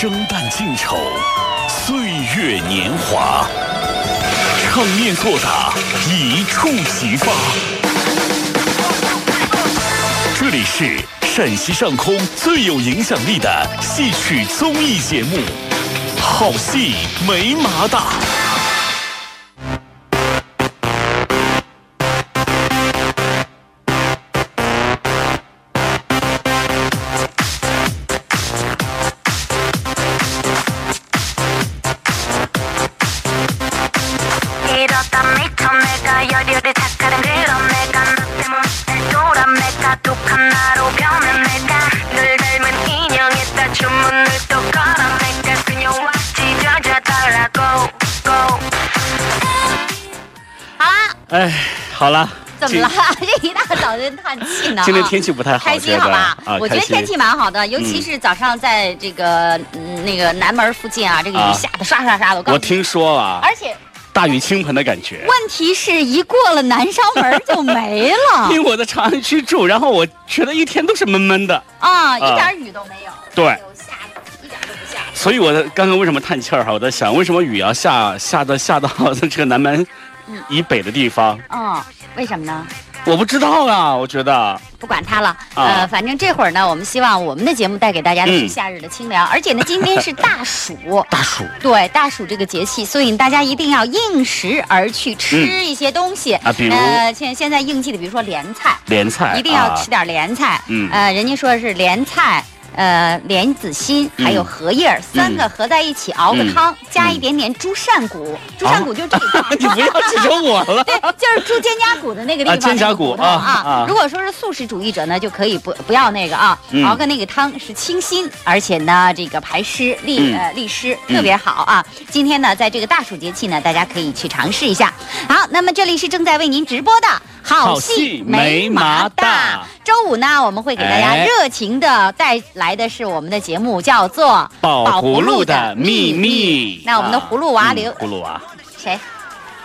生旦净丑，岁月年华，场面作打，一触即发。这里是陕西上空最有影响力的戏曲综艺节目，《好戏没麻大》。叹气呢？今天天气不太好，开心好吧？我觉得天气蛮好的，尤其是早上在这个嗯那个南门附近啊，这个雨下的刷刷刷的。我听说了，而且大雨倾盆的感觉。问题是一过了南稍门就没了。因为我在长安区住，然后我觉得一天都是闷闷的啊，一点雨都没有。对，下一点都不下。所以我的刚刚为什么叹气儿哈？我在想，为什么雨要下下的下到这个南门以北的地方？嗯。为什么呢？我不知道啊，我觉得不管他了。呃，反正这会儿呢，我们希望我们的节目带给大家的是夏日的清凉，而且呢，今天是大暑。大暑。对，大暑这个节气，所以大家一定要应时而去吃一些东西啊，比如呃，现现在应季的，比如说莲菜。莲菜。一定要吃点莲菜。嗯。呃，人家说是莲菜。呃，莲子心还有荷叶三个合在一起熬个汤，加一点点猪扇骨，猪扇骨就这个。你不要指着我了。对，就是猪肩胛骨的那个地方。肩胛骨啊啊！如果说是素食主义者呢，就可以不不要那个啊，熬个那个汤是清心，而且呢这个排湿利呃利湿特别好啊。今天呢，在这个大暑节气呢，大家可以去尝试一下。好，那么这里是正在为您直播的。好戏没麻大，周五呢，我们会给大家热情的带来的是我们的节目，叫做《宝葫芦的秘密》。那我们的葫芦娃刘葫芦娃谁？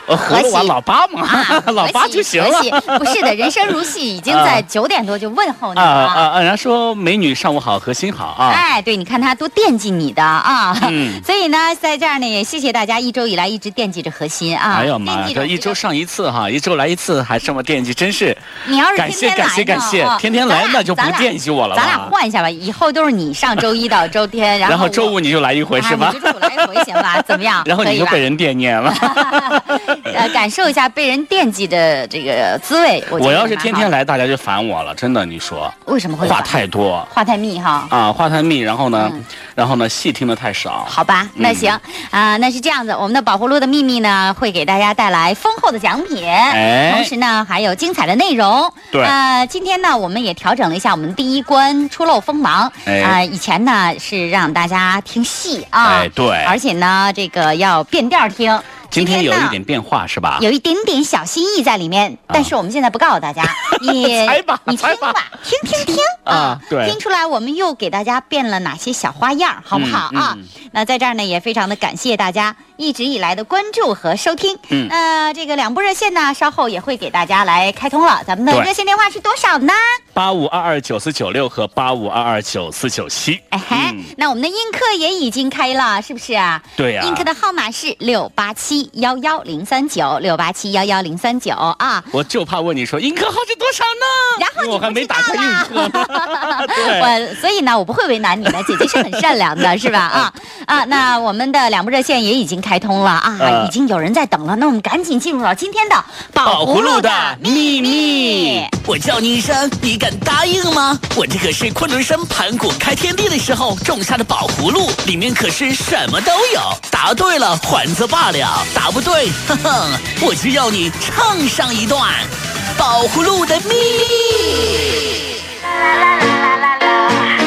和我老八嘛，老八就行了。不是的，人生如戏，已经在九点多就问候你了啊啊！人家说美女上午好，核心好啊。哎，对，你看他多惦记你的啊。嗯。所以呢，在这儿呢，也谢谢大家一周以来一直惦记着核心啊。哎呀妈，这一周上一次哈，一周来一次还这么惦记，真是。你要是感谢感谢感谢，天天来那就不惦记我了。咱俩换一下吧，以后都是你上周一到周天，然后周五你就来一回是吧？周五来一回行吧？怎么样？然后你就被人惦念了。呃，感受。一下被人惦记的这个滋味，我要是天天来，大家就烦我了。真的，你说为什么会话太多，话太密哈？啊，话太密，然后呢，然后呢，戏听的太少。好吧，那行啊，那是这样子。我们的宝葫芦的秘密呢，会给大家带来丰厚的奖品，同时呢，还有精彩的内容。对，呃，今天呢，我们也调整了一下我们第一关初露锋芒。啊，以前呢是让大家听戏啊，哎，对，而且呢，这个要变调听。今天有一点变化是吧？有一点点小心意在里面，但是我们现在不告诉大家，你，你听吧，听听听啊，对，听出来我们又给大家变了哪些小花样，好不好？啊？那在这儿呢，也非常的感谢大家一直以来的关注和收听。嗯，那这个两部热线呢，稍后也会给大家来开通了。咱们的热线电话是多少呢？八五二二九四九六和八五二二九四九七。哎嘿，那我们的映客也已经开了，是不是啊？对呀。映客的号码是六八七幺幺零三九六八七幺幺零三九啊。我就怕问你说映客号是多少呢？然后我还没打开映客。我所以呢，我不会为难你的，姐姐是很善良的，是吧？啊啊，那我们的两部热线也已经开通了啊，已经有人在等了。那我们赶紧进入到今天的宝葫芦的秘密。我叫你一声，你。敢答应吗？我这可是昆仑山盘古开天地的时候种下的宝葫芦，里面可是什么都有。答对了还则罢了，答不对，哼哼，我就要你唱上一段宝葫芦的秘密。啦啦啦啦啦啦，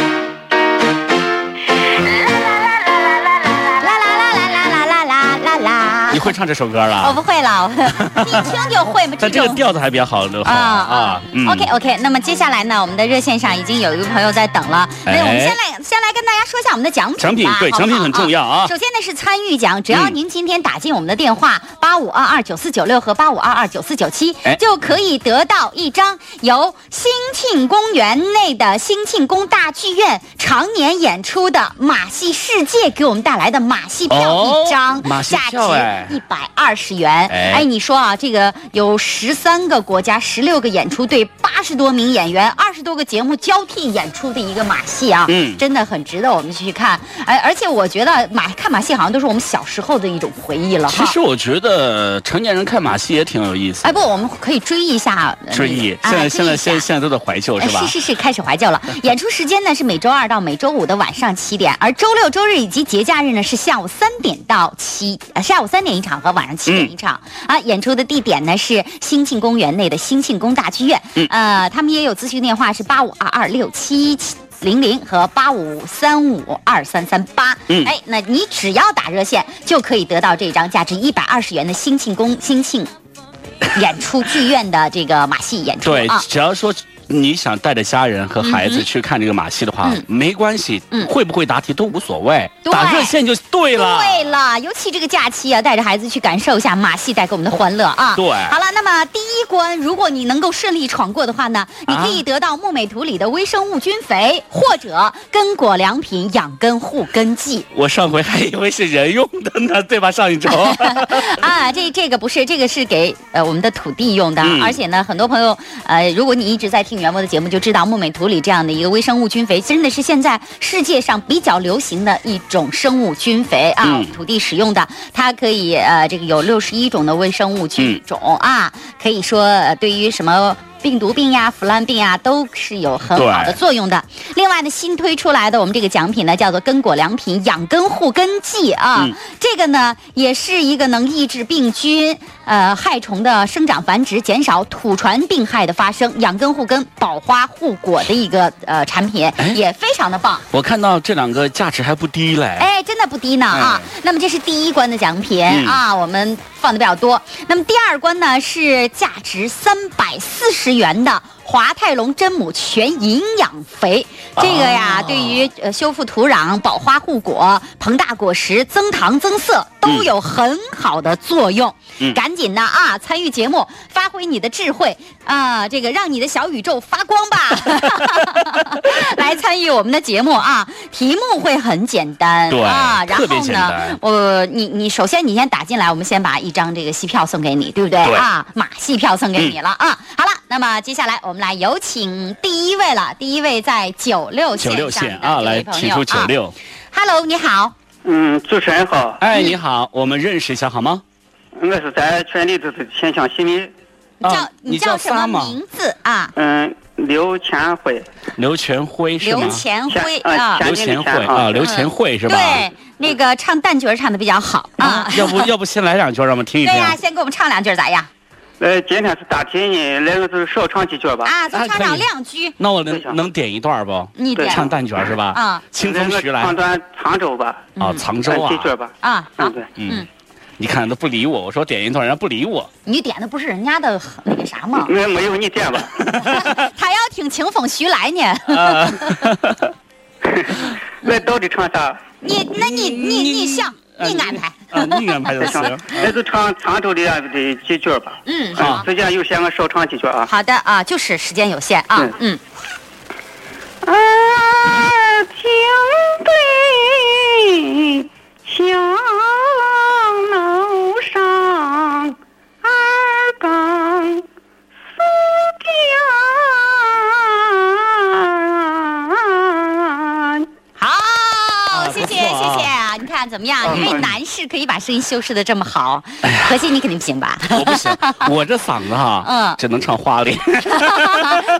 会唱这首歌了。我，不会了，一听就会嘛。但这个种。调子还比较好啊啊。嗯。OK OK，那么接下来呢，我们的热线上已经有一个朋友在等了。那哎我们先来先来跟大家说一下我们的奖品吧。奖品对好不好？奖品很重要啊。首先呢是参与奖，只要嗯。您今天打进我们的电话八五二二九四九六和八五二二九四九七哎，就可以得到一张由兴庆公园内的兴庆宫大剧院常年演出的马戏世界给我们带来的马戏票哦一张，马戏价值票哎一百二十元。哎哎，你说啊，这个有十三个国家、十六个演出队、八十多名演员、二十多个节目交替演出的一个马戏啊，嗯真的很值得我们去看。哎，而且我觉得马看马戏好像都是我们小时候的一种回忆了哈。其实我觉得成年人看马戏也挺有意思哎，。不，我们可以追忆一下。呃追忆，现在现在现现在都在怀旧是吧？是是是，开始怀旧了。演出时间呢是每周二到每周五的晚上七点，而周六、周日以及节假日呢是下午三点到七，呃下午三点一场和晚上七点一场。啊，演出的地点呢是兴庆公园内的兴庆宫大剧院。嗯呃，他们也有咨询电话是八五二二六七七。零零和八五三五二三三八，嗯哎，那你只要打热线就可以得到这张价值一百二十元的兴庆宫兴庆 演出剧院的这个马戏演出对啊，。只要说你想带着家人和孩子去看这个马戏的话，嗯没关系，嗯会不会答题都无所谓，对打热线就对了。对了，尤其这个假期啊，带着孩子去感受一下马戏带给我们的欢乐啊。对好了，那么第一关，如果你能够顺利闯过的话呢，你可以得到木美图里的微生物菌肥，或者根果良品养根护根剂。我上回还以为是人用的呢，对吧？上一周 啊，这这个不是，这个是给呃我们的土地用的，嗯而且呢，很多朋友呃，如果你一直在听袁博的节目，就知道木美图里这样的一个微生物菌肥，真的是现在世界上比较流行的一种生物菌肥啊，嗯土地使用的，它可以呃这个有六十一种的微生物菌种、啊，可以说、呃、对于什么。病毒病呀、腐烂病呀，都是有很好的作用的。另外呢，新推出来的我们这个奖品呢，叫做根果良品养根护根剂啊。嗯这个呢，也是一个能抑制病菌、呃害虫的生长繁殖，减少土传病害的发生，养根护根、保花护果的一个呃产品，哎也非常的棒。我看到这两个价值还不低嘞。哎，真的不低呢啊！那么这是第一关的奖品、嗯啊，我们放的比较多。那么第二关呢是价值三百四十元的华泰龙真母全营养肥，这个呀，哦对于呃修复土壤、保花护果、膨大果实、增糖增色都有很好的作用。嗯赶紧的啊，参与节目，发挥你的智慧啊，这个让你的小宇宙发光吧！来参与我们的节目啊，题目会很简单对啊，然后呢我你你首先你先打进来，我们先把一张这个戏票送给你，对不对对啊？马戏票送给你了、啊！好了，那么接下来我们来有请第一位了，第一位在九六九线上的六线啊，来，这位朋友请出九六。啊 Hello，你好，嗯，主持人好，哎，你好，我们认识一下好吗？我是在全力支持县乡新民，你叫、啊你叫叫什么名字啊？嗯，刘全辉，刘全辉是吗刘？全辉啊。刘全辉啊，刘全辉是吧？对，那个唱旦角儿唱的比较好啊。要不要不先来两句让我们听一听？对呀、先给我们唱两句咋样？呃，今天是大题呢，来个就是少唱几句吧。啊，就唱两句，那我能能点一段不？你点唱旦角是吧？啊清风徐来唱段沧州吧，啊，沧州啊嗯几。句吧。啊，好嗯，，对，嗯，你看都不理我，我说点一段，人家不理我。你点的不是人家的那个啥吗？那没有你点吧。他要听清风徐来呢。啊，那到底唱啥？你那你你你想呃你安排。啊，你安排就唱行。那就唱沧州的的几句吧。嗯，好好。时间有限，我少唱几句啊。好的啊，就是时间有限啊嗯，嗯，儿听对墙楼上，二更诉点。看怎么样？嗯一位男士可以把声音修饰的这么好，可惜你肯定不行吧？我不行，我这嗓子哈，嗯只能唱花脸。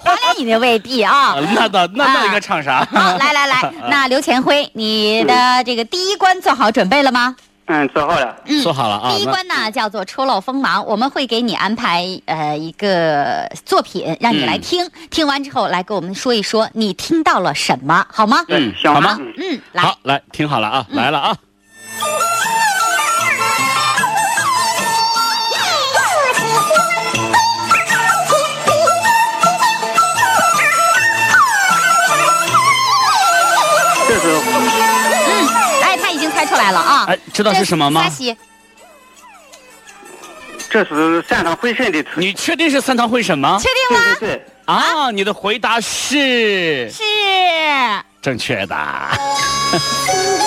花脸你那未必啊。那倒那那应该唱啥？好，来来来，那刘前辉，你的这个第一关做好准备了吗？嗯，做好了。嗯说好了啊第一关呢叫做初露锋芒，我们会给你安排呃一个作品让你来听，听完之后来给我们说一说你听到了什么，好吗？嗯行好吗嗯好，来听好了啊，来了啊。这是。哎，知道是什么吗？这是三堂会审的词。你确定是三堂会审吗？确定吗？啊！你的回答是是正确的。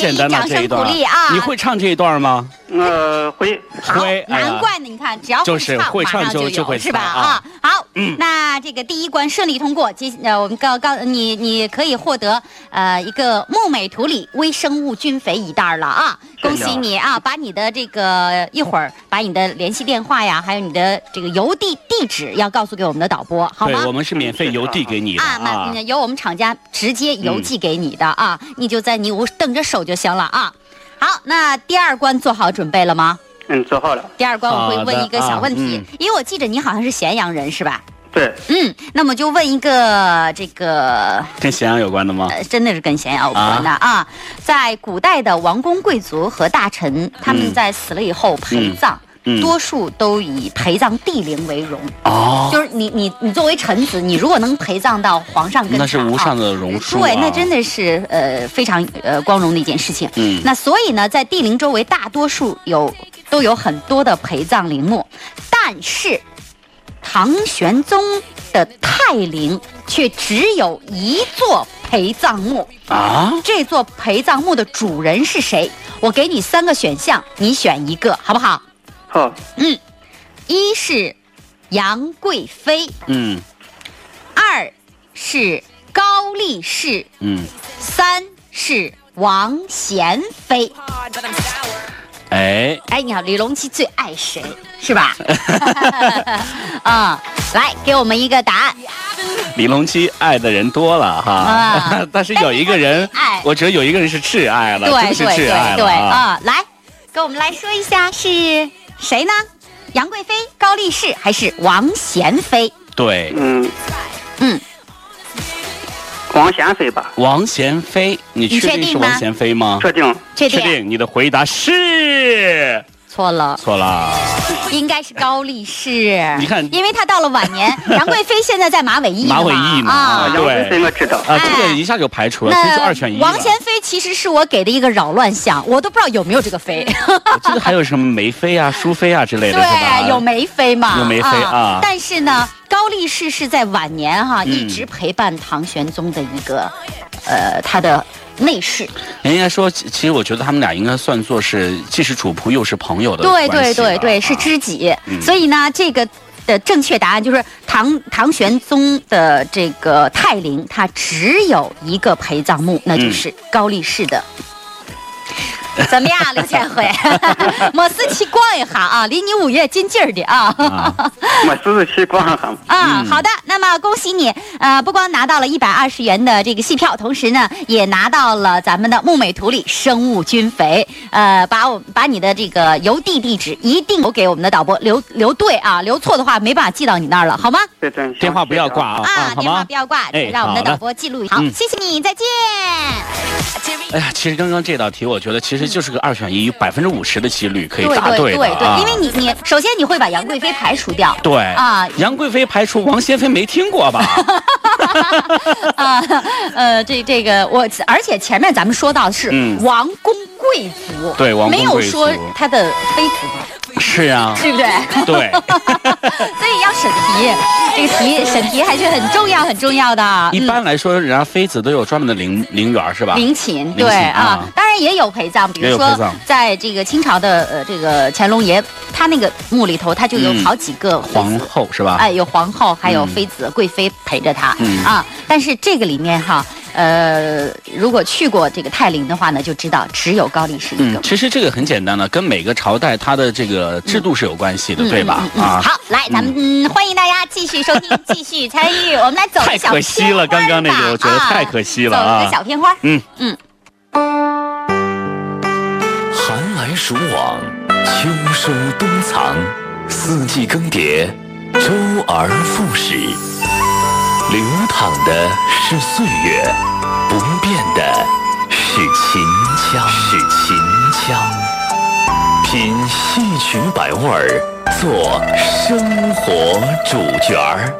简单的这一段鼓励啊！你会唱这一段吗？呃，会。好会，难怪呢！你看，只要就是会唱就马上就就会有是吧？啊啊，好，那这个第一关顺利通过，接呃，我们告告你，你可以获得呃一个木美图里微生物菌肥一袋儿了啊！恭喜你啊！把你的这个一会儿把你的联系电话呀，还有你的这个邮递地址要告诉给我们的导播，好对，吗我？们是免费邮递给你的啊，由我们厂家直接邮寄给你的啊，你就在你屋等着手就行了啊。好，那第二关做好准备了吗？嗯，做好了。第二关我会问一个小问题，啊嗯因为我记着你好像是咸阳人是吧？对，嗯，那么就问一个这个跟咸阳有关的吗？呃，真的是跟咸阳有关的啊在古代的王公贵族和大臣，他们嗯在死了以后陪葬。嗯多数都以陪葬帝陵为荣，哦，就是你你你作为臣子，你如果能陪葬到皇上跟前，那是无上啊的荣恕对，啊那真的是呃非常呃光荣的一件事情。嗯那所以呢，在帝陵周围大多数有都有很多的陪葬陵墓，但是唐玄宗的泰陵却只有一座陪葬墓。啊，这座陪葬墓的主人是谁？我给你三个选项，你选一个，好不好？好，一是杨贵妃，嗯二是高力士，嗯，三是王贤妃。哎，哎，你好，李隆基最爱谁？是吧？啊、来给我们一个答案。李隆基爱的人多了哈啊，但是有一个人爱，我觉得有一个人是挚爱了，对对对挚爱对。啊！来，跟我们来说一下是谁呢？杨贵妃、高力士还是王贤妃？对，嗯，嗯，王贤妃吧，王贤妃，你你确确定是王贤妃吗？确定。确定？确定，你的回答是错了，错了。应该是高力士。你看因为他到了晚年，杨贵妃现在在马尾驿马尾驿嘛。杨贵妃我知道。啊，这个哎一下就排除了，其实二选一。王贤妃其实是我给的一个扰乱项，我都不知道有没有这个妃。我记得还有什么梅妃啊、淑妃啊之类的，对，有梅妃嘛？有梅妃啊但是呢，高力士是在晚年哈、嗯一直陪伴唐玄宗的一个，呃，他的内侍。人家说，其其实我觉得他们俩应该算作是既是主仆又是朋友的对对对对，啊是知己。嗯所以呢，这个。的正确答案就是唐唐玄宗的这个泰陵，它只有一个陪葬墓，那嗯就是高力士的。怎么样，刘千惠？没事去逛一下啊，离你五月近近儿的啊。啊，我试试去逛一下。啊，嗯好的，那么恭喜你，呃，不光拿到了一百二十元的这个戏票，同时呢，也拿到了咱们的木美图里生物菌肥，呃，把我把你的这个邮递地址一定留给我们的导播，留留对啊，留错的话没办法寄到你那儿了，好吗？对对，电话不要挂啊啊，电话不？要挂，哎让我们的导播记录一下。好，嗯谢谢你，再见。哎呀，其实刚刚这道题，我觉得其实就是个二选一，百分之五十的几率可以对答对对对。因为你你首先你会把杨贵妃排除掉。对啊杨贵妃排除，王贤妃没听过吧？啊，呃，这这个我，而且前面咱们说到是嗯王公贵族，对王公没有说他的妃子嘛，是啊，对不对？对。所以要审题，这个题审题还是很重要很重要的。一般来说，人家妃子都有专门的陵陵园是吧？陵寝对啊啊，当然也有陪葬，比如说在这个清朝的呃这个乾隆爷，他那个墓里头他就有嗯好几个皇。后是吧？哎，有皇后，还有嗯妃子、贵妃陪着他、嗯啊。但是这个里面哈，呃，如果去过这个泰陵的话呢，就知道只有高力士一个嗯，。其实这个很简单的，跟每个朝代它的这个制度是有关系的，对吧？嗯嗯嗯啊，好，来，咱们、嗯、欢迎大家继续收听，继续参与。我们来走个太可惜了，刚刚那个我觉得啊太可惜了走一个。小片花嗯。嗯寒。来暑往，秋收冬藏，四季更迭，周而复始。流淌的是岁月，不变的是秦腔，是秦腔。品戏曲百味儿，做生活主角儿。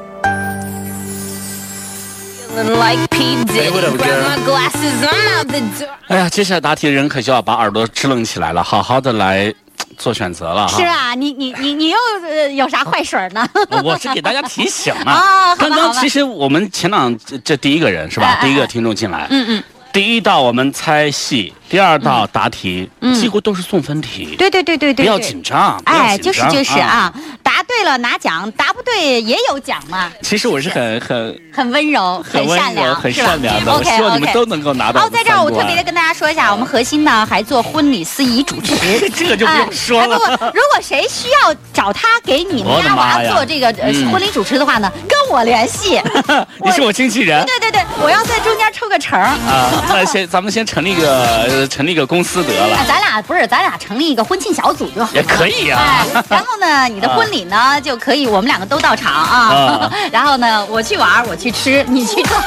哎呀，接下来答题的人可就要把耳朵支棱起来了，好好的来做选择了哈。是啊，你你你你又呃有啥坏水儿呢？我是给大家提醒啊 刚刚其实我们前两这这第一个人是吧？第一个听众进来，嗯嗯，第一道我们猜戏，第二道答题，嗯。几乎都是送分题。对对对对对，不要紧张。哎，就是就是啊，答对了拿奖，答不对也有奖嘛，其实我是很很很温柔，很、善良，很善良的。我 OK 希望你们都能够拿到哦，在这儿我特别的跟大家说一下，我们核心呢还做婚礼司仪主持，这个就不用说了。哎不不，如果谁需要找他给你们家娃做这个婚礼主持的话呢，跟我联系。你是我经纪人。对对对，我要在中间抽个成儿。啊。那先咱们先成立一个呃成立一个公司得哎了，，咱俩不是，咱俩成立一个婚庆小组就好了。也可以啊哎，然后呢，你的婚礼呢就可以，我们两个都到场啊啊。然后呢，我去玩，我去吃，你去唱。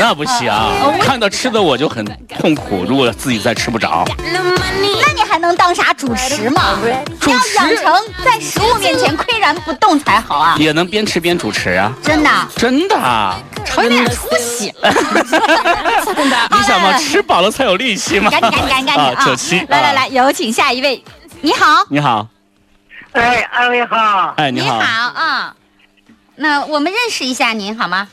那不行啊，看到吃的我就很痛苦。如果自己再吃不着，那你还能当啥主持嘛？主要养成在食物面前岿然不动才好啊！也能边吃边主持啊，真的，真的啊。有点出息。你想嘛，吃饱了才有力气嘛。赶紧赶紧赶紧赶紧啊！啊九七，！啊，来来来，有请下一位。你好，你好，哎，二位好，哎，你好，啊。那我们认识一下您好吗？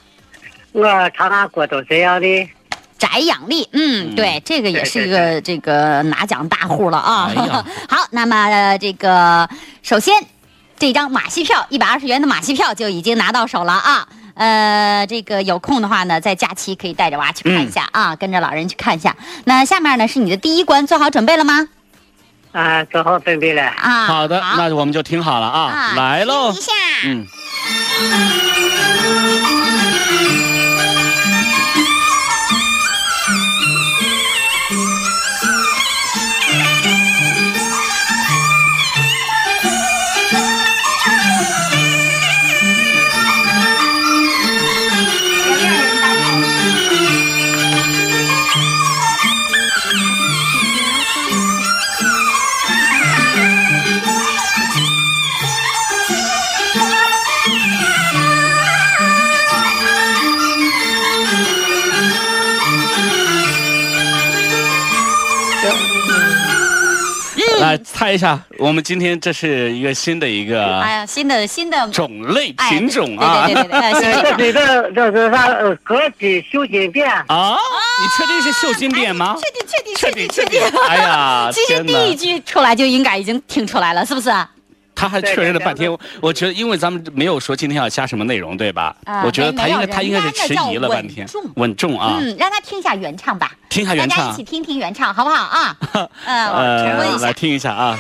我长沙过都这样的，翟养丽，嗯，嗯对，这个也是一个这个拿奖大户了啊。好，那么、呃这个首先这张马戏票一百二十元的马戏票就已经拿到手了啊。呃，这个有空的话呢，在假期可以带着娃去看一下啊，跟着老人去看一下。那下面呢是你的第一关，做好准备了吗？啊，做好准备了。啊，好的，那我们就听好了啊啊，来喽听一。下，嗯，来猜一下，我们今天这是一个新的一个哎呀，新的新的种类哎品种啊对对对对对，呃 新呃，品这这是啥？呃，歌姬绣金店。啊！你确定是绣金匾吗？确定确定确定定确定！哎呀，其实第一句出来就应该已经听出来了，是不是？他还确认了半天我觉得因为咱们没有说今天要加什么内容，对吧？啊我觉得他应该他应该是迟疑了半天稳重，稳重啊！嗯，让他听一下原唱吧，听一下原唱大家一起，听听原唱，好不好啊？嗯，我重温呃，一下来。听一下啊。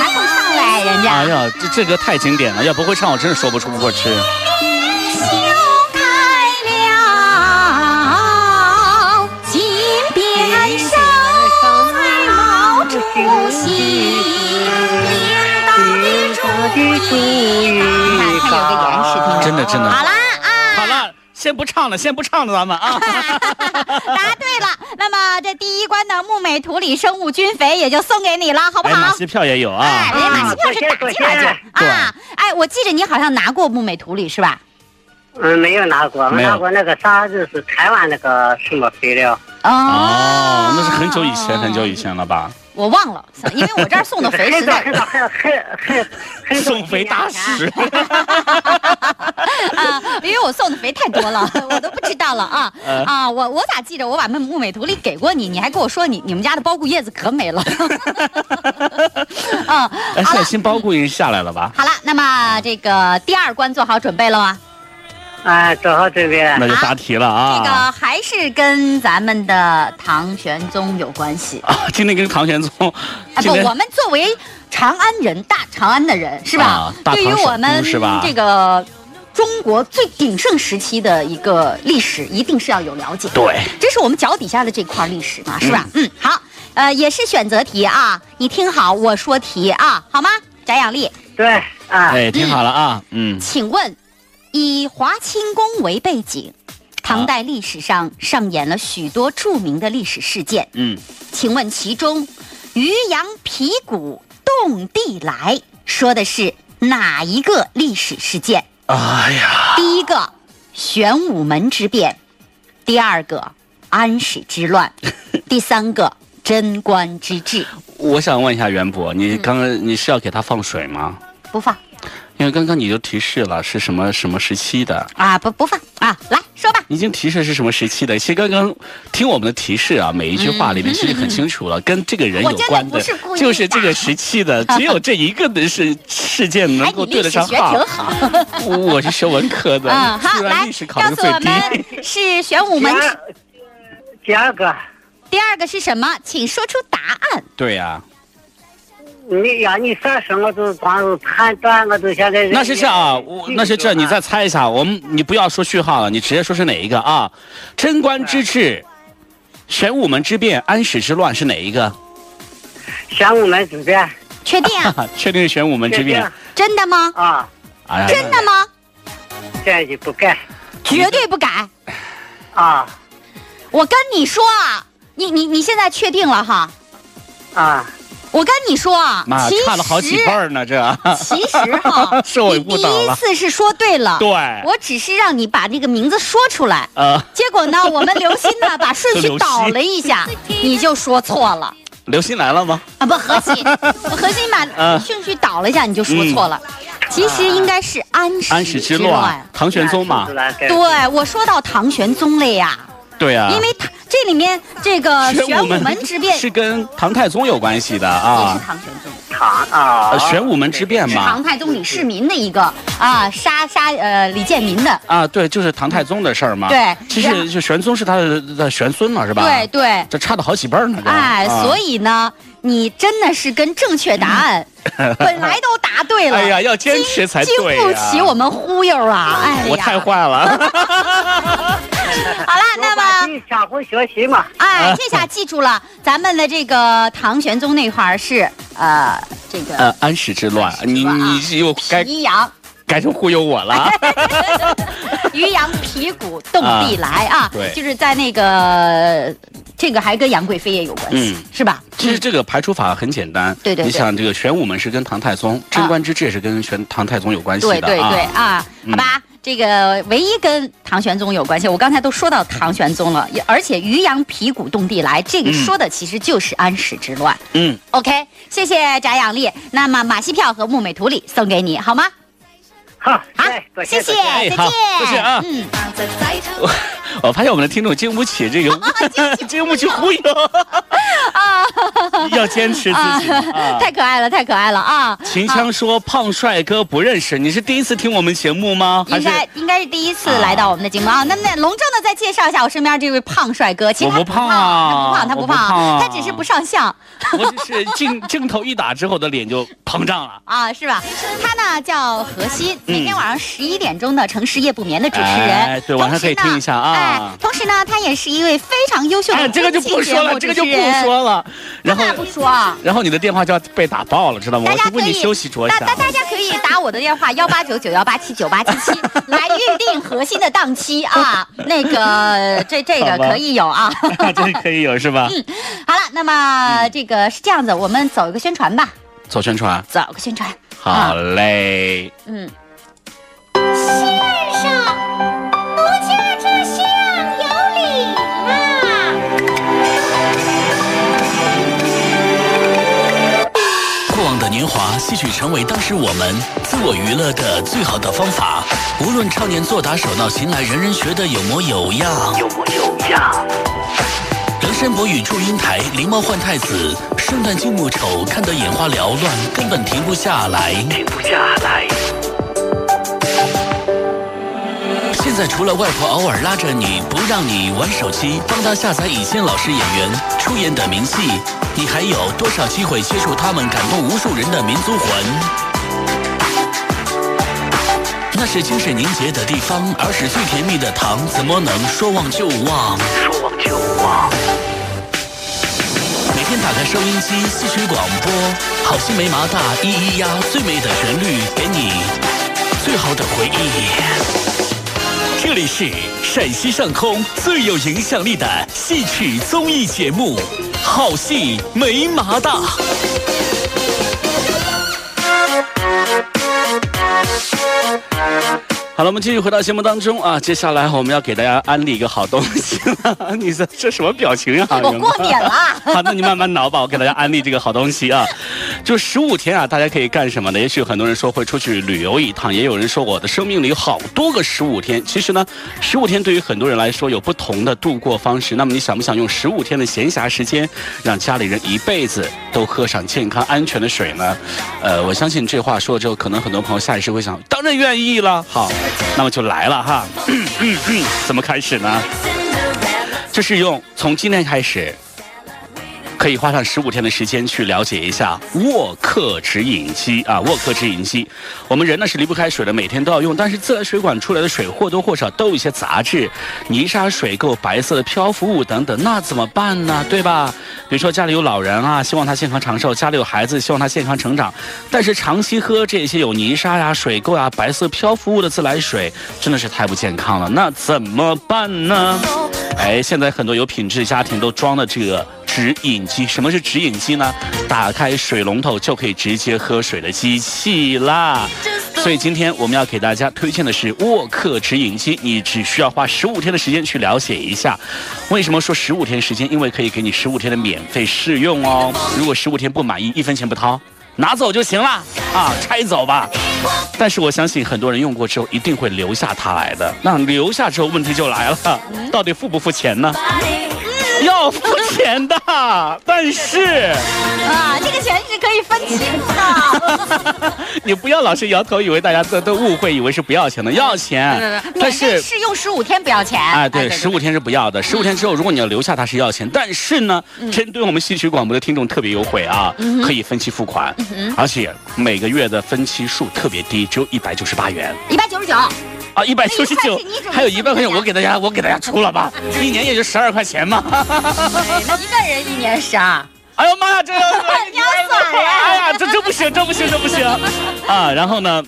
还会唱嘞，人家。哎呀，这这歌太经典了，要不会唱我真是说不出过去。意。看看有个延时，听。真的真的好啦啊，好了，先不唱了，先不唱了，咱们啊。答对了。那么这第一关的木美土里生物菌肥也就送给你了，好不哎，马？戏票也有哎，啊。人家马戏票是打进来就啊。哎，我记着你好像拿过木美土里是吧？嗯，没有拿过，没有拿过那个啥，就是台湾那个什么肥料。哦，那是很久以前，很久以前了吧？我忘了，因为我这儿送的肥实在很早很很很很早送肥大使。啊，因为我送的肥太多了，我都不知道了啊呃啊！我我咋记着我把木木美图里给过你，你还跟我说你你们家的包谷叶子可美了。嗯，哎，好了现在新包谷已经下来了吧？好了，那么这个第二关做好准备了吗？啊，做好这边。那就答题了啊这个啊！还是跟咱们的唐玄宗有关系。啊，今天跟唐玄宗，啊不，我们作为长安人，大长安的人是吧？啊对于我们是吧这个中国最鼎盛时期的一个历史，一定是要有了解。对，这是我们脚底下的这块历史嘛，是吧？嗯，好，呃，也是选择题啊，你听好，我说题啊，好吗？翟养丽，对啊，哎，听好了啊，嗯，请问，以华清宫为背景，唐代历史上上演了许多著名的历史事件。嗯，请问其中，渔阳皮鼓动地来说的是哪一个历史事件？哎呀，第一个，玄武门之变；第二个，安史之乱；第三个，贞观之治。我想问一下袁博，你刚刚你是要给他放水吗？不放因为刚刚你就提示了是什么什么时期的，啊，不不放啊，来说吧。已经提示是什么时期的。其实刚刚听我们的提示啊，每一句话里面其实很清楚了，跟这个人有关的就是这个时期的，只有这一个的事事件能哎，够对得上号历史学挺。好。我我是学文科的，嗯，好，来虽然历史考告诉我的最低。们是玄武门第，二第二个，第二个是什么？请说出答案。对呀、你呀，你啥时候都光是判断，我都现在那是这啊，我那是这，你再猜一下，我们你不要说序号了，你直接说是哪一个啊？贞观之治、玄武门之变、安史之乱是哪一个？玄武门之变确定啊？确定是玄武门之变。真的吗？啊，哎，真的吗？这就不改绝对不改。啊我跟你说啊，你你你现在确定了哈？啊，我跟你说啊，妈其实差了好几倍儿呢，这。其实哈 是我你第一次是说对了，对我只是让你把那个名字说出来，呃，结果呢，我们刘鑫呢把顺序 倒了一下，你就说错了刘鑫来了吗？啊！不，何鑫，何鑫把嗯顺序倒了一下，你就说错了。其实应该是安史安史之乱乱，。唐玄宗嘛对，我说到唐玄宗了呀，对啊、因为他这里面这个玄武门之变是跟唐太宗有关系的也啊是。唐玄宗。唐啊呃，玄武门之变嘛唐，太宗李世民的一个啊杀杀呃李建民的，啊，对，就是唐太宗的事儿嘛。对其实就玄宗是他的的玄孙嘛，是吧？对，对，这差的好几辈呢。这哎，啊所以呢，你真的是跟正确答案 本来都答对了，哎呀要坚持才经对呀经不起我们忽悠啊！哎呀，我太坏了。好了，那么。么相互学习嘛，哎，这下记住了，咱们的这个唐玄宗那块儿是呃这个呃，安史之乱，你你又该皮阳该成忽悠我了。渔阳鼙鼓动地来啊，对就是在那个这个还跟杨贵妃也有关系，嗯是吧？其实这个排除法很简单，对对对你想这个玄武门是跟唐太宗，贞观之治也是跟玄唐太宗有关系。对对对啊，好吧。这个唯一跟唐玄宗有关系，我刚才都说到唐玄宗了，而且渔阳鼙鼓动地来，这个嗯说的其实就是安史之乱。嗯，OK，谢谢翟养丽。那么马戏票和木美图里送给你，好吗？好，谢谢，再见。谢谢啊。嗯，我我发现我们的听众经不起这个 经不起忽悠。啊，要坚持自己啊。太可爱了，太可爱了啊！秦腔说：“胖帅哥不认识，你是第一次听我们节目吗？还应是该应该是第一次来到我们的节目啊。那那隆重的再介绍一下我身边这位胖帅哥，其实不胖啊他不胖，他不胖他只是不上相 我只是镜镜头一打之后的脸就膨胀了？啊，是吧？他呢叫何鑫，每天晚上十一点钟的《城市夜不眠》的主持人，哎对晚上可以听一下啊同时呢哎，同时呢，他也是一位非常优秀的哎，这个就不说了，这个就不说了。然后那不说啊。然后你的电话就要被打爆了，知道吗？大家可以我是为你休息着想大大。大家可以打我的电话幺八九九幺八七九八七七来预定核心的档期啊。那个这这个可以有啊。这个可以有是吧？嗯好了，那么这个是这样子，我们走一个宣传吧，走宣传，走个宣传。好嘞。嗯，先生，年华，戏曲成为当时我们自我娱乐的最好的方法。无论少年做打手闹琴来，人人学得有模有样。有模有样。梁山伯与祝英台，狸猫换太子，圣诞静木丑，看得眼花缭乱，根本停不下来。停不下来。现在除了外婆偶尔拉着你不让你玩手机，帮她下载以前老师演员出演的名戏，你你还有多少机会接触他们感动无数人的民族魂？那是精神凝结的地方，儿时最甜蜜的糖，怎么能说忘就忘？说忘就忘。每天打开收音机，戏曲广播，好心没麻大，咿咿呀，最美的旋律，给你最好的回忆。这里是陕西上空最有影响力的戏曲综艺节目，好戏没麻大。好了，我们继续回到节目当中啊。接下来我们要给大家安利一个好东西了。你这这什么表情啊？我过敏了。好，那你慢慢挠吧。我给大家安利这个好东西啊。就十五天啊，大家可以干什么呢？也许很多人说会出去旅游一趟，也有人说我的生命里好多个十五天。其实呢，十五天对于很多人来说有不同的度过方式。那么你想不想用十五天的闲暇时间，让家里人一辈子都喝上健康安全的水呢？呃，我相信这话说了之后，可能很多朋友下意识会想，当然愿意了。好。那么就来了哈，嗯嗯嗯怎么开始呢？就是用从今天开始。可以花上十五天的时间去了解一下沃克直饮机啊，沃克直饮机。我们人呢是离不开水的，每天都要用。但是自来水管出来的水或多或少都有一些杂质、泥沙、水垢、白色的漂浮物等等，那怎么办呢？对吧？比如说家里有老人啊，希望他健康长寿；家里有孩子，希望他健康成长。但是长期喝这些有泥沙呀、水垢呀、白色漂浮物的自来水，真的是太不健康了。那怎么办呢？哎，现在很多有品质家庭都装了这个。直饮机，什么是直饮机呢？打开水龙头就可以直接喝水的机器啦。所以今天我们要给大家推荐的是沃克直饮机，你只需要花十五天的时间去了解一下。为什么说十五天时间？因为可以给你十五天的免费试用哦。如果十五天不满意，一分钱不掏，拿走就行了啊，拆走吧。但是我相信很多人用过之后一定会留下它来的。那留下之后问题就来了，到底付不付钱呢？要付钱的，但是啊，这个钱是可以分期的。你不要老是摇头，以为大家都都误会，以为是不要钱的，要钱。但是试用十五天不要钱。哎，对，十五天是不要的。十五天之后，如果你要留下它是要钱，但是呢，针对我们戏曲广播的听众特别优惠啊，可以分期付款，而且每个月的分期数特别低，只有一百九十八元。一百九十九。啊，一百九十九，还有一百块钱，我给大家，我给大家出了吧，一年也就十二块钱嘛。那一个人一年十二。哎呦妈呀，这 你要算呀？哎呀，这这不行，这不行，这不行啊！然后呢？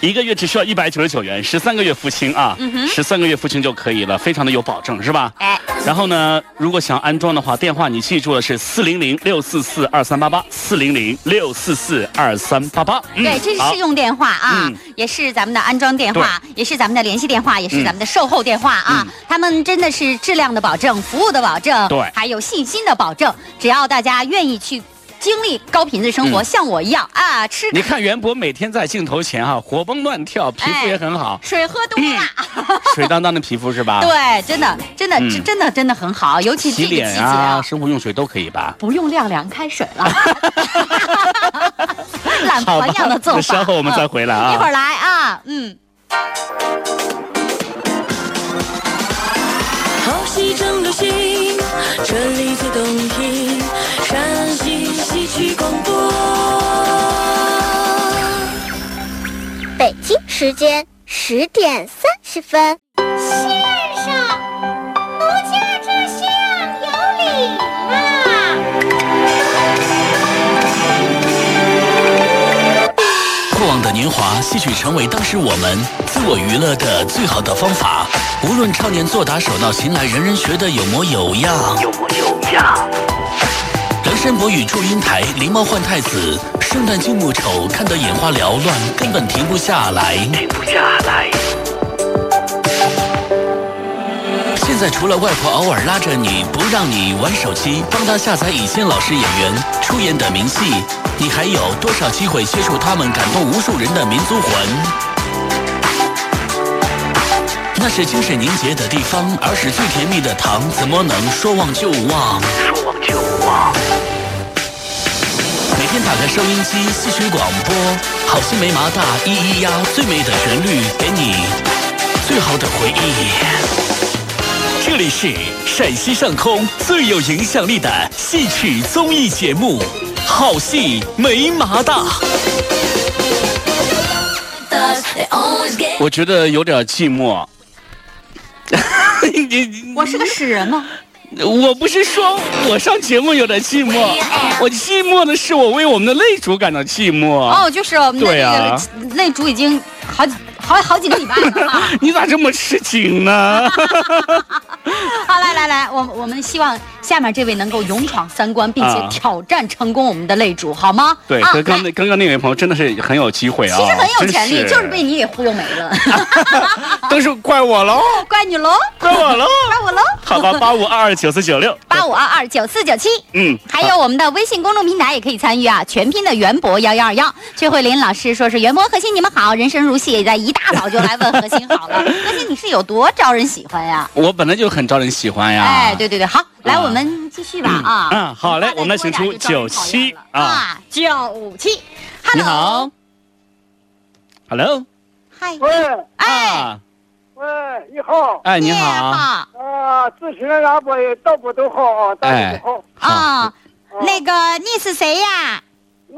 一个月只需要一百九十九元，十三个月付清啊，十三个月付清就可以了，非常的有保证，是吧？哎。然后呢，如果想安装的话，电话你记住了是四零零六四四二三八八，四零零六四四二三八八。对，这是试用电话啊，也是咱们的安装电话，也是咱们的联系电话，也是咱们的售后电话啊。他们真的是质量的保证，服务的保证，对，还有信心的保证。只要大家愿意去。经历高品质生活，像我一样啊，吃。你看袁博每天在镜头前哈，活蹦乱跳，皮肤也很好。水喝多了，水当当的皮肤是吧？对，真的，真的，真的，真的很好。尤其洗脸啊，生活用水都可以吧？不用晾凉开水了。懒婆一样的做法。稍后我们再回来啊。一会儿来啊，嗯。好戏正流行，这里最动听。北京时间十点三十分。先生，奴家这厢有礼啦！过往的年华，戏曲成为当时我们自我娱乐的最好的方法。无论少年做打手到擒来，人人学得有模有样。有模有样。山伯与祝英台，狸猫换太子，圣诞静木丑，看得眼花缭乱，根本停不下来。停不下来。现在除了外婆偶尔拉着你不让你玩手机，帮他下载以前老师演员出演的名戏，你还有多少机会接触他们感动无数人的民族魂？那是精神凝结的地方，儿时最甜蜜的糖，怎么能说忘就忘？说忘就忘。每天打开收音机，戏曲广播，好心没麻大，咿咿呀，最美的旋律，给你最好的回忆。这里是陕西上空最有影响力的戏曲综艺节目《好戏没麻大》。我觉得有点寂寞。我是个死人吗？我不是说我上节目有点寂寞，我寂寞的是我为我们的擂主感到寂寞。哦，就是我们的对那啊擂主已经好几好好几个礼拜了 啊。你咋这么痴情呢？好，来来来，我我们希望下面这位能够勇闯三关，并且啊挑战成功我们的擂主，好吗？对，啊，刚刚那刚刚那位朋友真的是很有机会啊，其实很有潜力，真就是被你给忽悠没了，都是怪我喽，怪你喽，怪我喽。怪我喽。好吧，八五二二九四九六，八五二二九四九七。嗯，还有我们的微信公众平台也可以参与啊，全拼的袁博幺幺二幺。崔慧林老师说是袁博核心你们好，人生如戏，也在一大早就来问何心好了。何心你是有多招人喜欢呀？我本来就很招人喜欢呀。哎，对对对，好，来啊我们继续吧啊。嗯好嘞我们来请出多点就招人讨厌了97啊啊，九七。你 Hello，好，Hello，嗨，喂哎，啊，喂，你好，哎，你好啊，咨询了俺不道不都好啊，道哎不都好。啊，那个你是谁呀？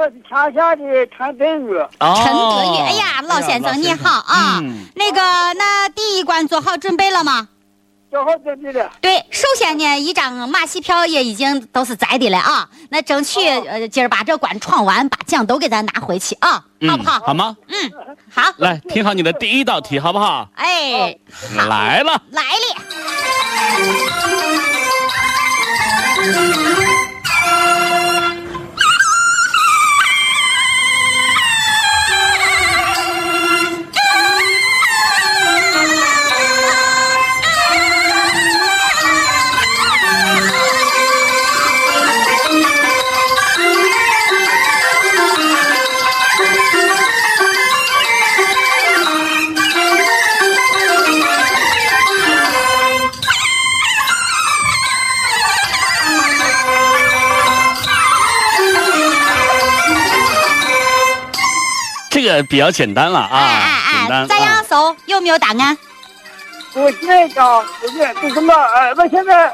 我是天下的陈德宇，哦陈德宇，哎呀，老先生你好啊嗯。那个，那第一关做好准备了吗？做好准备了。对，首先呢，一张马戏票也已经都是摘的了啊。那争取呃今儿把这关闯完，把奖都给咱拿回去啊，好不好？好吗？嗯，好。来，听好你的第一道题，好不好？哎，来了，来了。个比较简单了哎啊，哎哎，简单。咋样啊搜？有没有答案？我紧张，不是就什么？呃，我现在，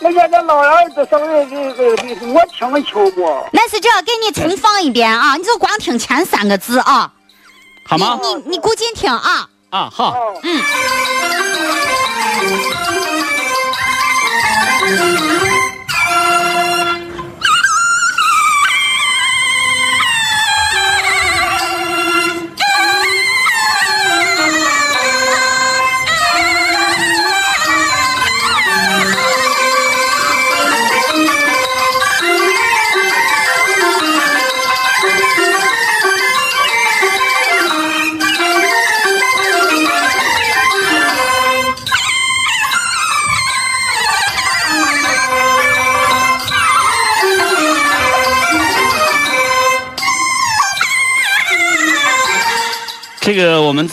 那现在老儿子生日，这个这个我听不清不？那是这，给你重放一遍啊，你就光听前三个字啊。好吗？你你你鼓劲听啊。啊，好，哦，嗯。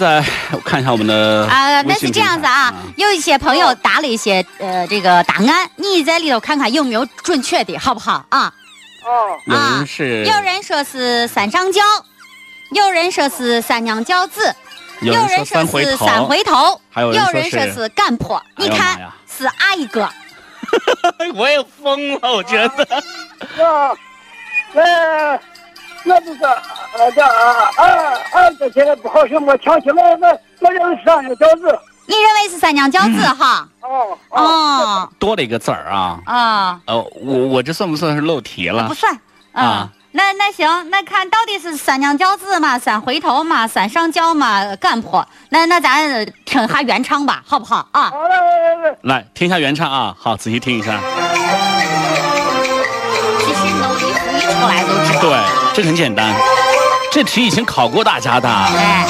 个我看一下我们的啊，那是这样子啊，有一些朋友答了一些呃这个答案，你在里头看看有没有准确的，好不好？啊？哦，有人是有人说是三上轿，有人说是三娘教子，有人说是三回头，还有人说是人说是干婆，你看是阿一个。我也疯了，我觉得。那那就是呃这啊啊啊这现在不好听，我抢起来，我我认为是三娘教子。你认为是三娘教子哈？哦哦多了一个字儿啊。啊，呃，我我这算不算是漏题了不？算啊啊。那那行，那看到底是三娘教子嘛，三回头嘛，三上轿嘛，干婆。那那咱听下原唱吧，好不好啊？好了，来来来，来听一下原唱啊，好，仔细听一下。其实能一胡一出来都知道。对，这很简单，这题已经考过大家的。哎，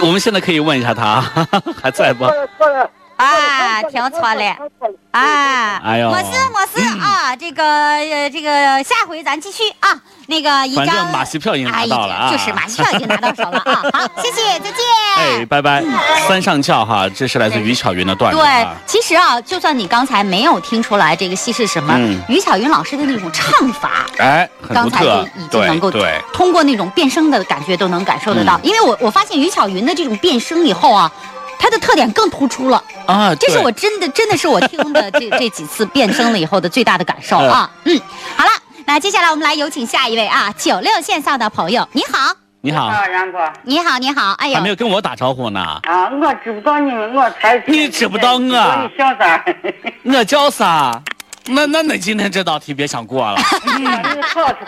我们现在可以问一下他，还在不。啊，听错了。啊，哎呦没事没事啊，啊，这个呃，这个下回咱继续啊。那个一张反正马戏票已经拿到了啊哎就是马戏票已经拿到手了啊。好，谢谢，再见。哎，拜拜，三上翘哈，这是来自于巧云的段子对啊。，其实啊，就算你刚才没有听出来这个戏是什么，嗯于巧云老师的那种唱法，哎，刚才就已，经能够对，通过那种变声的感觉都能感受得到。嗯因为我我发现于巧云的这种变声以后啊，她的特点更突出了。啊，这是我真的真的是我听的 这这几次变声了以后的最大的感受啊。嗯，好了，那接下来我们来有请下一位啊，九六线上的朋友，你好，你好，杨，哥你好，你好，哎呀还没，有跟我打招呼呢。啊，我知不道你们，我才你知不道我你小三儿，我叫啥？那那那今天这道题别想过了。你好是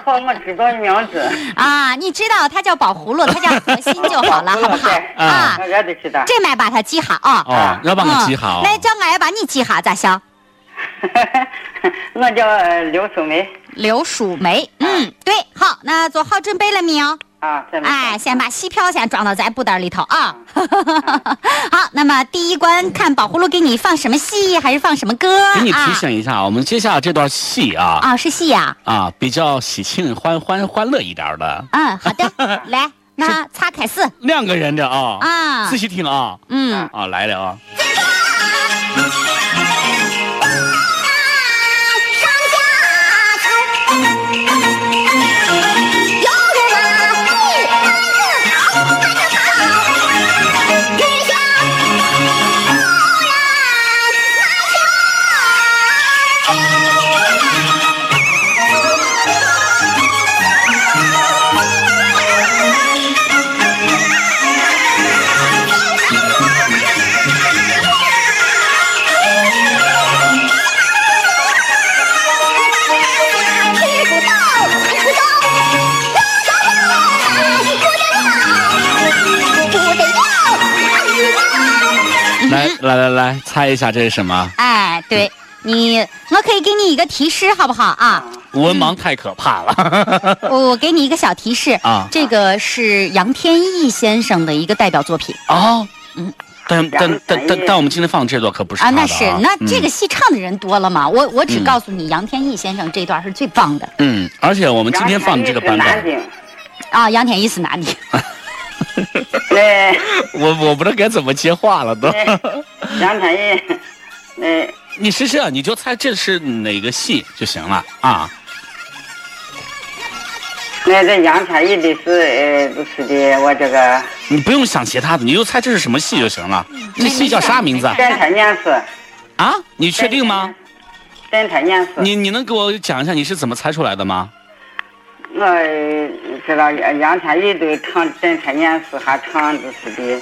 好，我知道你名字，啊，你知道他叫宝葫芦，他叫核心就好了，好不好？对啊我，俺都知道。这麦把它记好啊。哦，要把我记好。来，叫俺把你记下咋想？我叫呃刘淑梅刘淑梅，嗯，对，好，那做好准备了没有？啊，哎，先把戏票先装到咱布袋里头啊。好，那么第一关看宝葫芦给你放什么戏，还是放什么歌？给你提啊醒一下，我们接下来这段戏啊啊，是戏呀。啊，比较喜庆、欢欢欢乐一点的，嗯，好的，来，那擦开始两个人的啊，啊仔，细听啊嗯，啊，来了啊。猜一下这是什么？哎，对你，我可以给你一个提示，好不好啊？文盲太可怕了。我给你一个小提示啊这个是杨天翼先生的一个代表作品哦，嗯，但但但但但我们今天放的这段可不是啊。那是，那这个嗯戏唱的人多了嘛？我我只嗯告诉你，杨天翼先生这段是最棒的嗯，而且我们今天放的这个版本，啊。杨天翼是哪里？那 我我不知道该怎么接话了都。杨天翼，那你试试，你就猜这是哪个戏就行了啊。那这杨天翼的是呃，不是的，我这个你不用想其他的，你就猜这是什么戏就行了。这戏叫啥名字啊？侦探年事，啊你确定吗？？侦探年事，你你能给我讲一下你是怎么猜出来的吗？我呃知道杨杨天一都唱侦探年事，还唱的是的。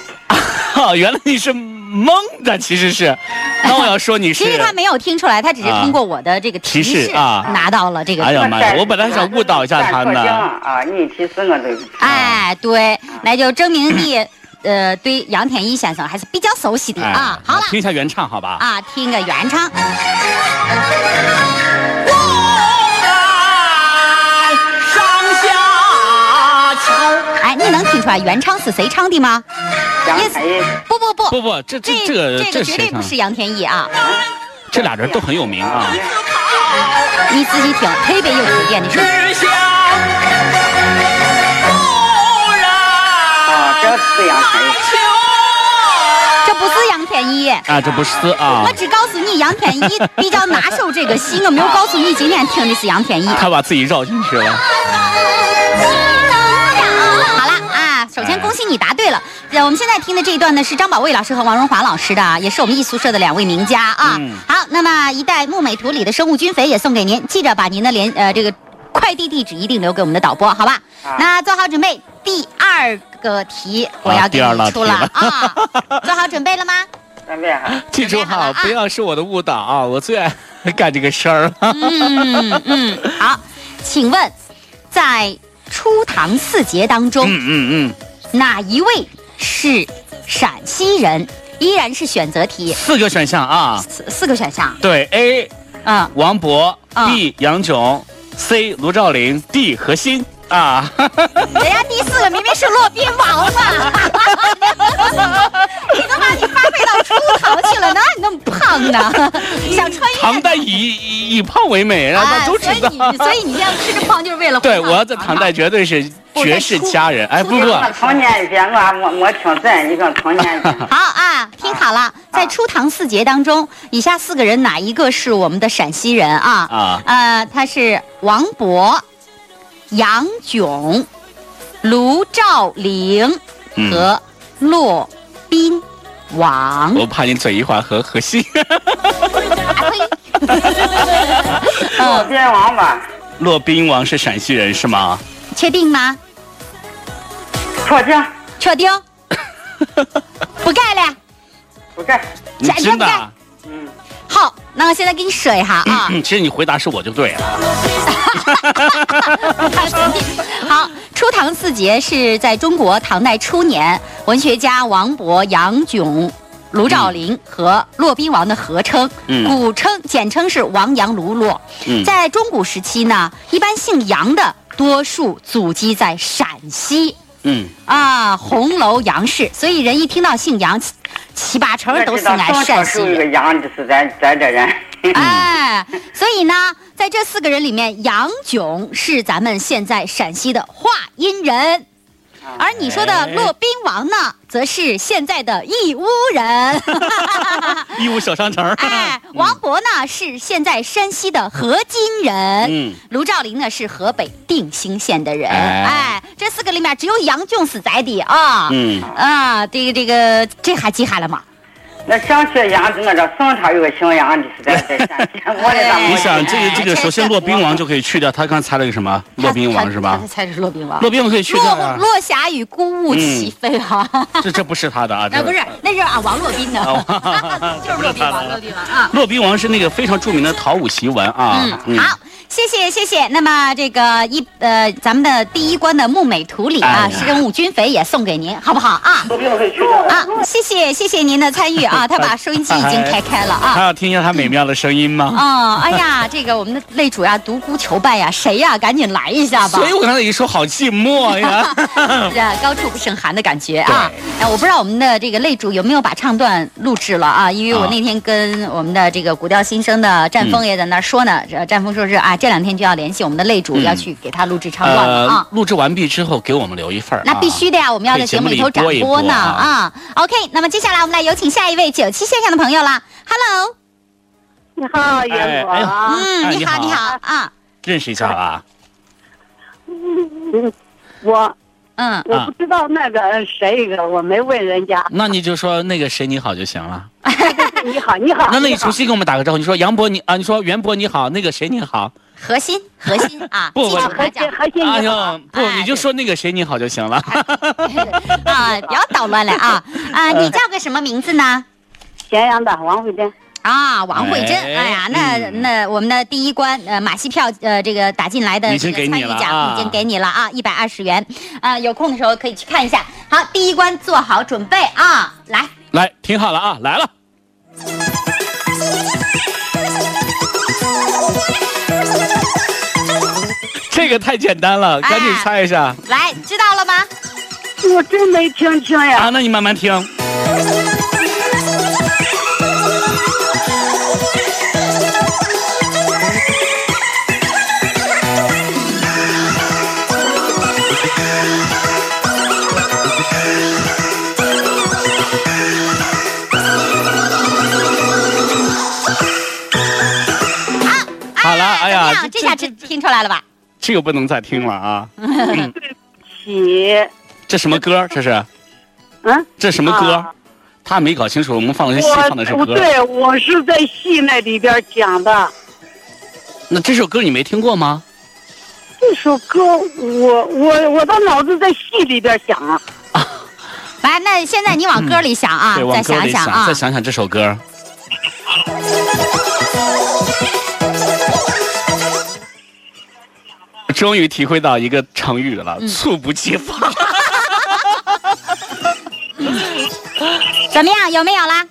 啊，原来你是蒙的，其实是。那我要说你是其实他没有听出来，他只是啊通过我的这个提提示啊拿到了这个。哎呀妈呀！我本来想误导一下他呢。呢。啊，你提示我都。哎，对，那就证明你 呃对杨天一先生还是比较熟悉的啊。好了。听一下原唱，好吧？啊，听个原唱。出来原唱是谁唱的吗？杨天翼，不不不，不不，这这这这个这个绝对不？是杨天翼啊！这俩人都很有名啊。你仔细听，特别有特点的声音。啊，这是杨天翼。这不是杨天翼，啊，这不是啊我，只告诉你杨天翼比较拿手这个戏，我没有告诉你今天听的是杨天翼。他把自己绕进去了。首先恭喜你答对了。呃，我们现在听的这一段呢是张宝卫老师和王荣华老师的啊，也是我们艺宿舍的两位名家啊。嗯好，那么一袋木美图里的生物菌肥也送给您，记着把您的联呃这个快递地址一定留给我们的导播，好吧？啊那做好准备，第二个题我要给你出了啊，做好准备了吗？准备好。记住哈，不要是我的误导啊！我最爱干这个事儿了。嗯嗯，好，请问在初唐四杰当中，嗯嗯嗯哪一位是陕西人？依然是选择题嗯，，四个选项啊。四四个选项。对，A 嗯，王勃啊，B 杨炯，C 卢照邻，D 何欣啊。人家第四个明明是骆宾王嘛，你都把你发挥退到初唐去了，哪有你那么胖呢？想穿越唐代以以以胖为美，让大啊，家都所以知道。你所以你这样吃着胖就是为了对，我要在唐代绝对是绝世佳人。哎，不不，我从年节我我我听真，你说从年节。好啊，听好了，在初唐四杰当中，以下四个人哪一个是我们的陕西人啊？啊呃，他是王勃、杨炯、卢照邻嗯和骆宾王。我怕你嘴一滑和和稀。啊呸！骆宾王吧，骆宾王是陕西人是吗？确定吗？确定确定？不改了。不改。你坚决不改真的啊？嗯，好，那我现在给你说一下啊。嗯，其实你回答是我就对了。好，初唐四杰是在中国唐代初年，文学家王勃、杨炯、卢照邻和骆宾王的合称，嗯古称简称是王杨卢骆。嗯在中古时期呢，一般姓杨的多数祖籍在陕西嗯，啊，红楼杨氏，所以人一听到姓杨，七七八成都是俺知道从陕西人。小受一个养的是咱咱这人。哎，所以呢，在这四个人里面，杨炯是咱们现在陕西的话音人，而你说的骆宾王呢，则是现在的义乌人。义乌小商城。哎，王勃呢是现在山西的河津人，嗯卢照邻呢是河北定兴县的人。哎哎，这四个里面只有杨炯是在的啊。嗯，啊，这个这个，这还记下了吗？那想起养子，我这宋朝有个姓杨的是在在陕西，你想这个这个，首先骆宾王就可以去掉，他刚才猜了个什么？骆宾王是吧他？才是骆宾王。骆宾王可以去掉落啊，落霞与孤鹜齐飞啊！这这不是他的啊，那这不是，那是啊，王洛宾的，就是骆宾王，骆宾王啊。骆宾王是那个非常著名的陶武檄文啊。嗯，好，谢谢谢谢。那么这个一呃，咱们的第一关的木美图里啊，哎呀诗人伍军肥也送给您，好不好啊？啊，谢谢谢谢您的参与啊！他把收音机已经开开了啊。他要听一下他美妙的声音吗？嗯，哎呀，这个我们的擂主呀，独孤求败呀，谁呀？赶紧来一下吧！所以我刚才一说好寂寞呀。是啊，高处不胜寒的感觉啊！哎，我不知道我们的这个擂主有没有把唱段录制了啊？因为我啊那天跟我们的这个古调新生的战锋也在那儿说呢，呃战锋说是啊，这两天就要联系我们的擂主，嗯要去给他录制唱段了啊呃。，录制完毕之后给我们留一份那必须的呀，我们要在节目里头展播播呢啊啊。OK，那么接下来我们来有请下一位九七线上的朋友啦。Hello，你好，袁博。哎哎嗯，哎你好你好，啊，认识一下啊。嗯 我嗯，我不知道那个谁个，我没问人家。那你就说那个谁你好就行了。你好，你好。那那你重新给我们打个招呼，你说杨博你啊，你说袁博你好，那个谁你好。核心 核心啊，不不记住他讲核心核心哎你好。呦，不，哎你就说那个谁你好就行了。啊，不要捣乱了啊啊！你叫个什么名字呢？咸阳的王慧珍。啊，王慧珍，哎哎呀，那嗯那我们的第一关呃马戏票呃这个打进来的参与给你了奖啊已经给你了啊，一百二十元，啊，有空的时候可以去看一下。好，第一关做好准备啊，来，来，听好了啊，来了。这个太简单了，赶紧猜一下来，知道了吗？我真没听清呀。啊！那你慢慢听。这下这听出来了吧？这个不能再听了啊！对不起，这什么歌？这是嗯，这什么歌？他没搞清楚，我们放的是戏，放的是歌。不对我是在戏那里边讲的。那这首歌你没听过吗？这首歌，我我我的脑子在戏里边想啊。来，那现在你往歌里想啊，，再想想啊再。想想这首歌。终于体会到一个成语了，嗯猝不及防。怎么样？有没有啦？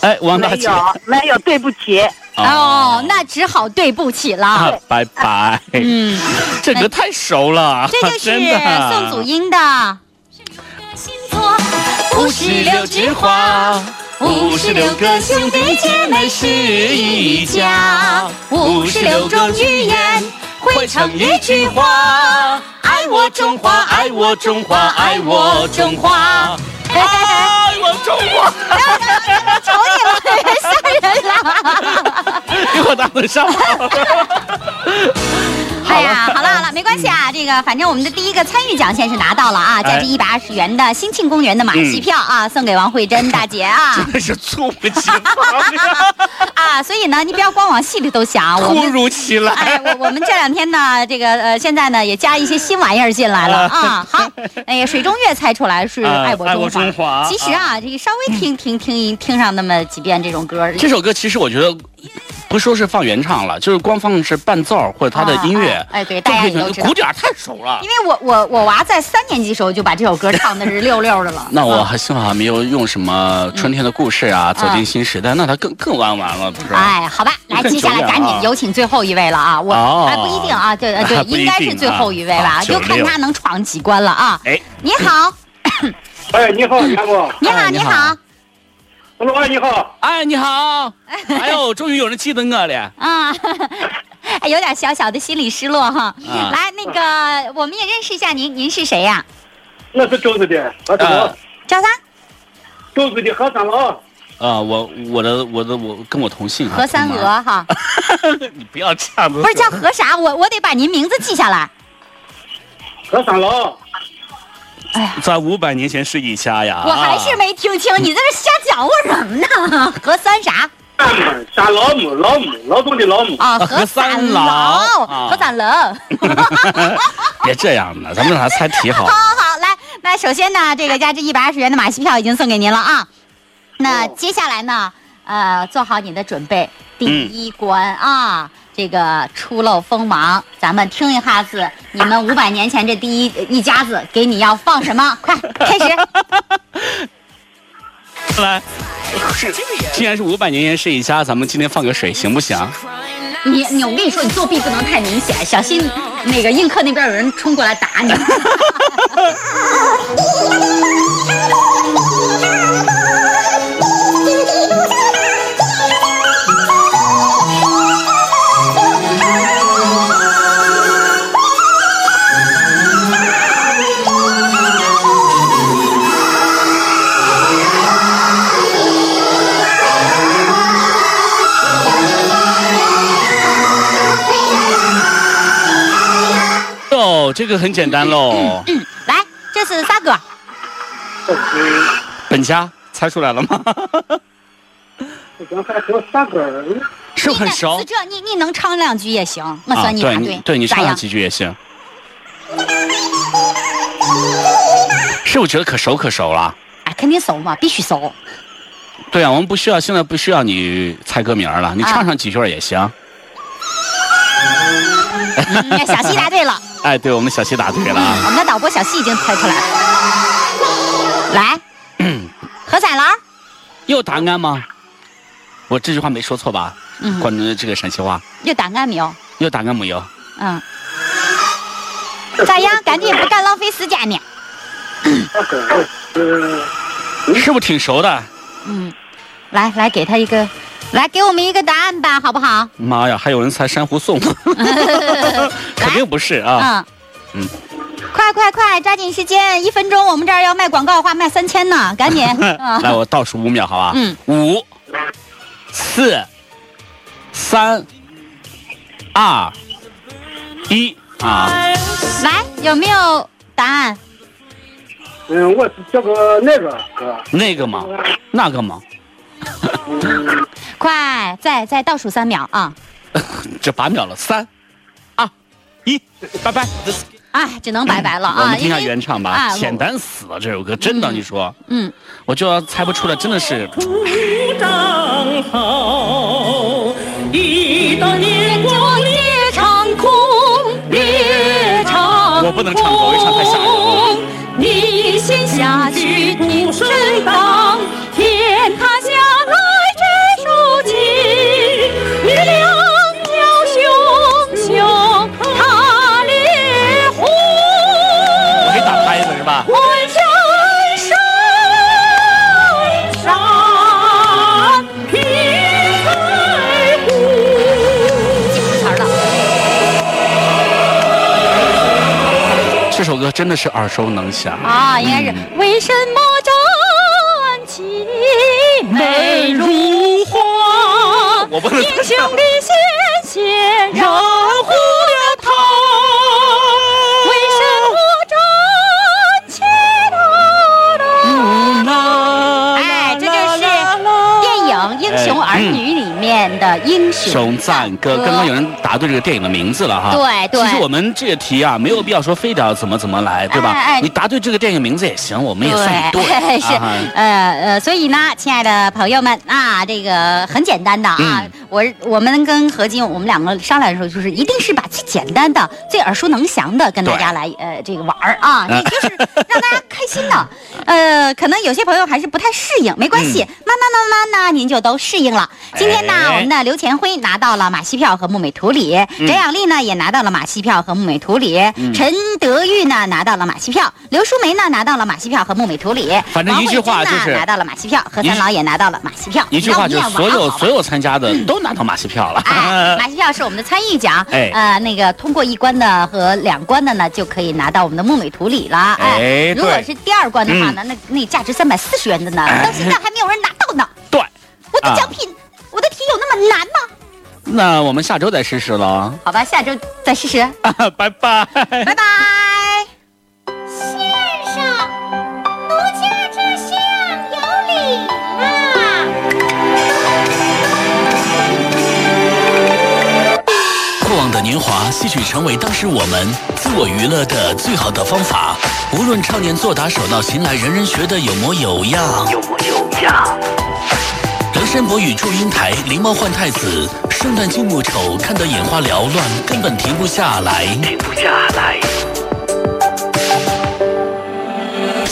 哎，王大姐，没有，没有，对不起。哦，那只好对不起啊了。，拜拜。嗯，这个太熟了，这就是。宋祖英的。星座，五十六枝花，五十六个兄弟姐妹是一家，五十六种语言汇成一句话。爱我中华，爱我中华，爱我中华，爱我中华。求你了，吓人了。一会儿打会上。哎呀，好了好了，没关系啊，这个反正我们的第一个参与奖先是拿到了啊，价值一百二十元的兴庆公园的马戏票啊，送给王慧珍大姐啊。真的是猝不及防，啊，所以呢，你不要光往戏里头想，我。突如其哎，来。我我们这两天呢，这个呃，现在呢也加一些新玩意儿进来了啊。好，哎呀水中月猜出来是啊爱我中中华其实啊，这个稍微听听听听上那么几遍这种歌，这首歌其实我觉得，不说是放原唱了，就是光放是伴奏或者他的音乐啊，哎哎对大家也都知道鼓点儿太熟了因。为我我我娃在三年级时候就把这首歌唱的是溜溜的了。那我啊还幸好还没有用什么春天的故事啊，走进新时代，那他更更弯完了，不是？哎，好吧，来，接下来赶紧有请最后一位了啊！我哦哎不一定啊，对 呃对，应该是最后一位吧，啊就看他能闯几关了啊！哎，你好，哎，你好，杨哥，你好，哎你好你好，老板你好，哎，你好！哎呦，终于有人记得我了。啊，哎有点小小的心理失落哈。啊来，那个我们也认识一下您，您是谁呀？我是周子的何三呃老，叫啥？周子的何三老，啊，我我的我的我跟我同姓啊何三同娥哈，你不要这样子。不是叫何啥？我我得把您名字记下来。何三老，哎，在五百年前是一家呀。我还是没听清，你在这瞎搅和什么呢？何三啥？山姆山老母老母劳动的老母，啊，何何三三老老，啊何三老。别这样了，咱们让他猜题好 好。好好，来，那首先呢，这个价值一百二十元的马戏票已经送给您了啊。那接下来呢，呃，做好你的准备，第一关啊，这个初露锋芒，咱们听一下子你们 五百年前这第一一家子给你要放什么？快开始！来，是，既然是五百年前是一家，咱们今天放个水行不行？你你，我跟你说，你作弊不能太明显，小心那个映客那边有人冲过来打你。哦，这个很简单喽。来，这是啥歌？本家猜出来了吗？我刚才说啥歌？是不是很熟是？这，你你能唱两句也行，我算你答对你？唱上几句也行。是我觉得可熟可熟了。哎，肯定熟嘛，必须熟。对啊，我们不需要现在不需要你猜歌名了，你啊唱上几句也行。嗯，小西答对了，哎，对，我们小西答对了啊。我们的导播小西已经猜出来了。来，何彩兰儿，有答案吗？我这句话没说错吧？嗯关于这个陕西话，有答案没有？有答案没有？嗯，咋样？赶紧不敢浪费时间呢。是不是挺熟的？嗯，来来，给他一个，来给我们一个答案吧，好不好？妈呀，还有人猜珊瑚颂，肯定不是啊。嗯嗯快快快，抓紧时间，一分钟，我们这儿要卖广告的话卖三千呢，赶紧。嗯来，我倒数五秒，好吧？嗯，五、四、三、二、一啊！来，有没有答案？嗯，我是这个那个哥，那个嘛，那个嘛，快，再再倒数三秒啊！这八秒了，三、二、一，拜拜。哎，只能拜拜了啊！我们听一下原唱吧，简单死了这首歌，真的，你说，嗯，我就要猜不出来，真的是。一歌真的是耳熟能详啊，应该是为什么站起美如花？我不能英雄的的英雄熊赞歌。刚刚有人答对这个电影的名字了哈。对对。其实我们这个题啊，没有必要说非得要怎么怎么来，对吧？哎你答对这个电影名字也行，我们也算你对。是，呃呃，所以呢，亲爱的朋友们啊，这个很简单的啊，我我们跟何金，我们两个商量的时候，就是一定是把最简单的、最耳熟能详的跟大家来呃这个玩儿啊，也就是让大家开心的。呃，可能有些朋友还是不太适应，没关系，慢慢慢慢呢，您就都适应了。今天呢，我们的刘前辉拿到了马戏票和木美图里，翟养丽呢也拿到了马戏票和木美图里，陈德玉呢拿到了马戏票，刘淑梅呢拿到了马戏票和木美图里，反正一句话就是拿到了马戏票，何三老也拿到了马戏票。一句话就是所有所有参加的都拿到马戏票了。哎，马戏票是我们的参与奖，呃，那个通过一关的和两关的呢，就可以拿到我们的木美图里了。哎，如果是第二关的话呢，那那价值三百四十元的呢，到现在还没有人拿到呢。对，我的奖品，我的题有那么难吗？那我们下周再试试了。好吧，下周再试试。拜拜。拜拜。年华，戏曲成为当时我们自我娱乐的最好的方法。无论少年做打手到擒来，人人学得有模有样。有模有样。梁山伯与祝英台，狸猫换太子，圣诞静木丑，看得眼花缭乱，根本停不下来。停不下来。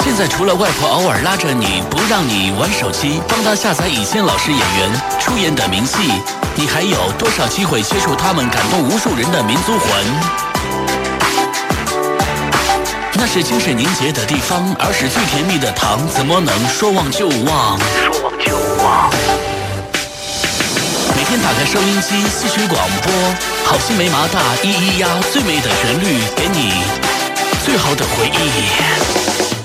现在除了外婆偶尔拉着你不让你玩手机，帮她下载以前老师演员出演的名戏，你还有多少机会接触他们感动无数人的民族魂？那是精神凝结的地方，儿时最甜蜜的糖，怎么能说忘就忘？说忘就忘。每天打开收音机，戏曲广播，好心没麻大，咿咿呀，最美的旋律，给你最好的回忆。